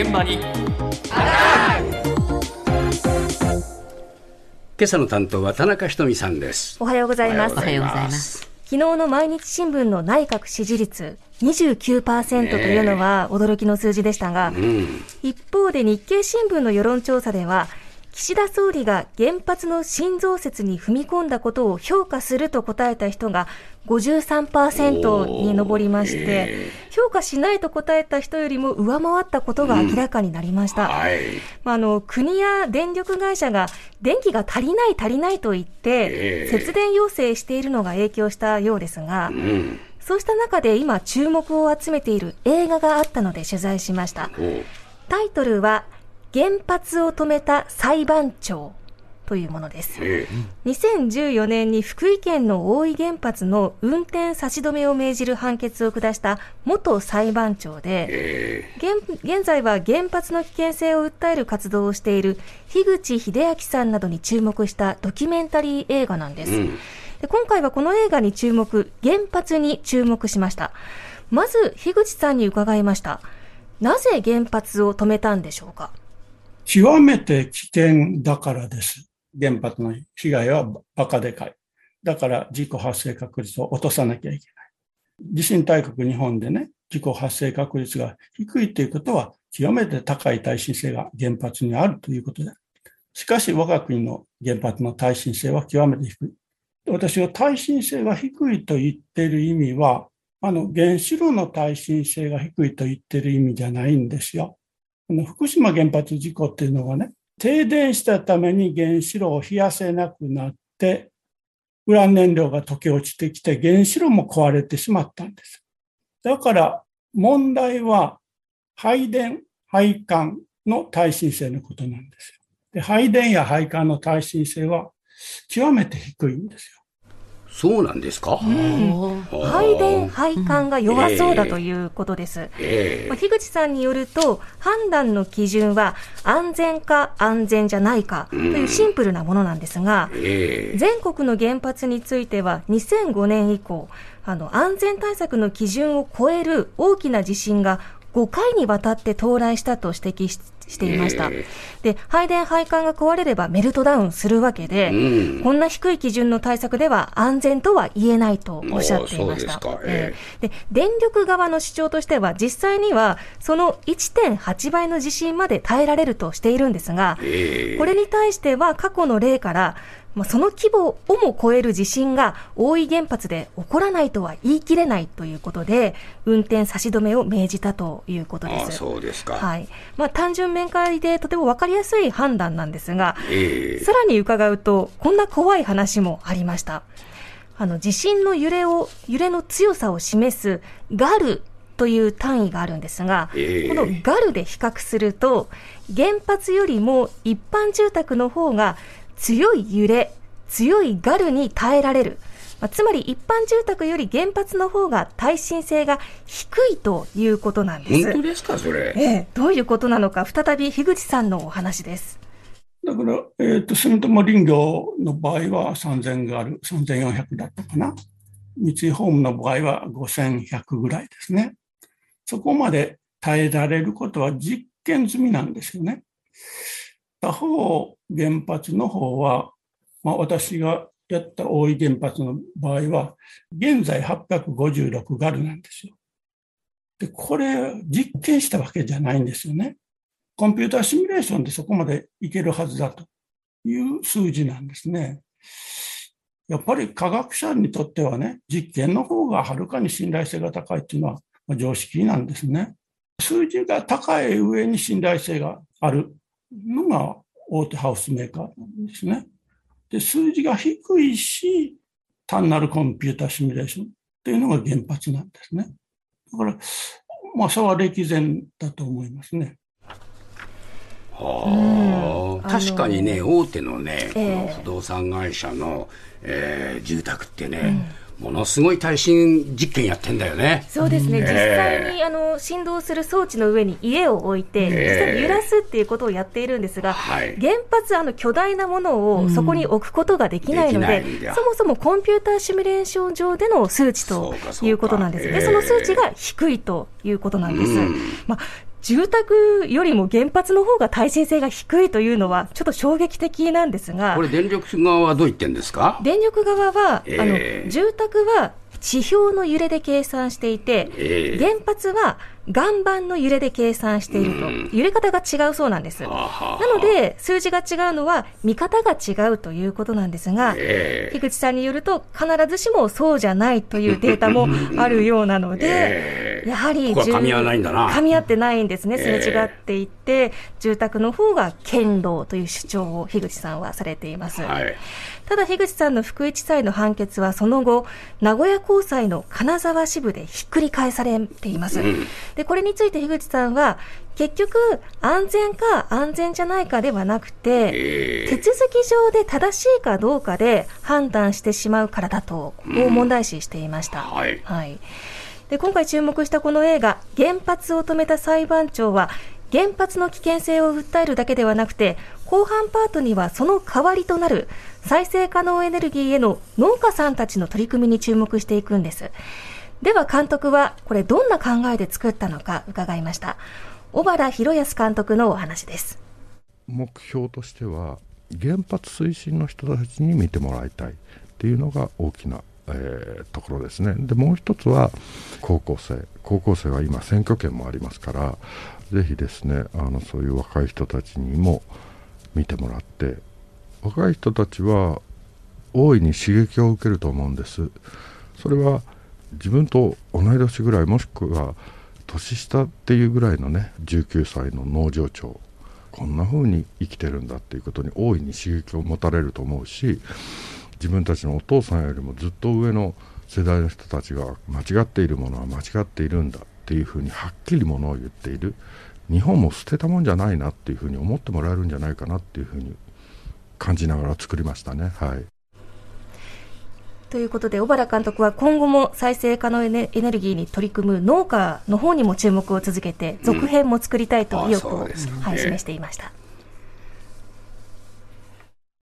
現場に。今朝の担当は田中ひとみさんです。おはようございます。おはようございます。昨日の毎日新聞の内閣支持率29%というのは驚きの数字でしたが、うん。一方で日経新聞の世論調査では、岸田総理が原発の新増設に踏み込んだことを評価すると答えた人が53%に上りまして、評価しないと答えた人よりも上回ったことが明らかになりました。はい。まあ、あの国や電力会社が電気が足りない足りないと言って、ええ。節電要請しているのが影響したようですが、うん。そうした中で今注目を集めている映画があったので取材しました。タイトルは、原発を止めた裁判長というものです。え2014年に福井県の大井原発の運転差し止めを命じる判決を下した元裁判長で、え現現在は原発の危険性を訴える活動をしている樋口秀明さんなどに注目したドキュメンタリー映画なんです。うんで今回はこの映画に注目、原発に注目しました。まず、樋口さんに伺いました。なぜ原発を止めたんでしょうか？極めて危険だからです。原発の被害はバカでかい。だから事故発生確率を落とさなきゃいけない。地震大国日本でね、事故発生確率が低いということは、極めて高い耐震性が原発にあるということである。しかし我が国の原発の耐震性は極めて低い。私が耐震性が低いと言っている意味は、あの原子炉の耐震性が低いと言っている意味じゃないんですよ。この福島原発事故っていうのはね、停電したために原子炉を冷やせなくなって、ウラン燃料が溶け落ちてきて原子炉も壊れてしまったんです。だから問題は配電、配管の耐震性のことなんですよ。で配電や配管の耐震性は極めて低いんですよ。そうなんですか、配電、配管が弱そうだということです。えまあ樋口さんによると、判断の基準は安全か安全じゃないかというシンプルなものなんですが、ええ全国の原発については2005年以降、あの安全対策の基準を超える大きな地震が5回にわたって到来したと指摘ししていました。えで、配電配管が壊れればメルトダウンするわけで、うん。こんな低い基準の対策では安全とは言えないとおっしゃっていました。ええ。で、電力側の主張としては、実際にはその1.8倍の地震まで耐えられるとしているんですが、ええ。これに対しては過去の例から、まあ、その規模をも超える地震が大井原発で起こらないとは言い切れないということで、運転差し止めを命じたということでああす。そうですか、はい。まあ、単純面会でとても分かりやすい判断なんですが、ええさらに伺うと、こんな怖い話もありました。あの、地震の揺れを、揺れの強さを示すガルという単位があるんですが、ええこのガルで比較すると、原発よりも一般住宅の方が強い揺れ、強いガルに耐えられる。まあつまり一般住宅より原発の方が耐震性が低いということなんです。本当ですかそれ？ええ、どういうことなのか、再び樋口さんのお話です。だから、えっ、と、住友林業の場合は3000がある、3400だったかな？三井ホームの場合は5100ぐらいですね。そこまで耐えられることは実験済みなんですよね。他方、原発の方は、まあ、私がやった大井原発の場合は、現在856ガルなんですよ。で、これ、実験したわけじゃないんですよね。コンピューターシミュレーションでそこまでいけるはずだという数字なんですね。やっぱり科学者にとってはね、実験の方がはるかに信頼性が高いっていうのは常識なんですね。数字が高い上に信頼性があるのが大手ハウスメーカーなんですね。で、数字が低いし、単なるコンピューターシミュレーションっていうのが原発なんですね。だから、まあ、差は歴然だと思いますね。はあ確かにね、大手のね、こええの不動産会社の、えー住宅ってね、ものすごい耐震実験やってんだよね。そうですね、うん実際にあの振動する装置の上に家を置いて、実際に揺らすっていうことをやっているんですが、はい。原発、あの巨大なものをそこに置くことができないので、そもそもコンピューターシミュレーション上での数値ということなんですね、ええその数値が低いということなんです。うん。まあ住宅よりも原発の方が耐震性が低いというのは、ちょっと衝撃的なんですが、これ、電力側はどう言ってんですか？電力側は、えー、あの住宅は地表の揺れで計算していて、えー、原発は岩盤の揺れで計算していると、揺れ方が違うそうなんです。なので、数字が違うのは、見方が違うということなんですが、えー、樋口さんによると、必ずしもそうじゃないというデータもあるようなので、えー、やはり噛み合わないんだな。噛み合ってないんですね、すれ違っていて、住宅の方が堅牢という主張を樋口さんはされています。はいただ、樋口さんの福井地裁の判決はその後、名古屋高裁の金沢支部でひっくり返されています。うん、で、これについて樋口さんは、結局、安全か安全じゃないかではなくて、手続き上で正しいかどうかで判断してしまうからだと、こう問題視していました。うん、はい、はいで今回注目したこの映画、原発を止めた裁判長は、原発の危険性を訴えるだけではなくて、後半パートにはその代わりとなる再生可能エネルギーへの農家さんたちの取り組みに注目していくんです。では監督はこれどんな考えで作ったのか伺いました。小原博康監督のお話です。目標としては原発推進の人たちに見てもらいたいっていうのが大きな、えー、ところですね。でもう一つは高校生高校生は今選挙権もありますからぜひですねあのそういう若い人たちにも見てもらって若い人たちは大いに刺激を受けると思うんですそれは自分と同い年ぐらいもしくは年下っていうぐらいのね19歳の農場長こんな風に生きてるんだっていうことに大いに刺激を持たれると思うし自分たちのお父さんよりもずっと上の世代の人たちが間違っているものは間違っているんだっていうふうにはっきりものを言っている日本も捨てたもんじゃないなっていうふうに思ってもらえるんじゃないかなっていうふうに感じながら作りましたね。はいということで、小原監督は今後も再生可能エネルギーに取り組む農家の方にも注目を続けて、続編も作りたいと意欲を、はい、示していました。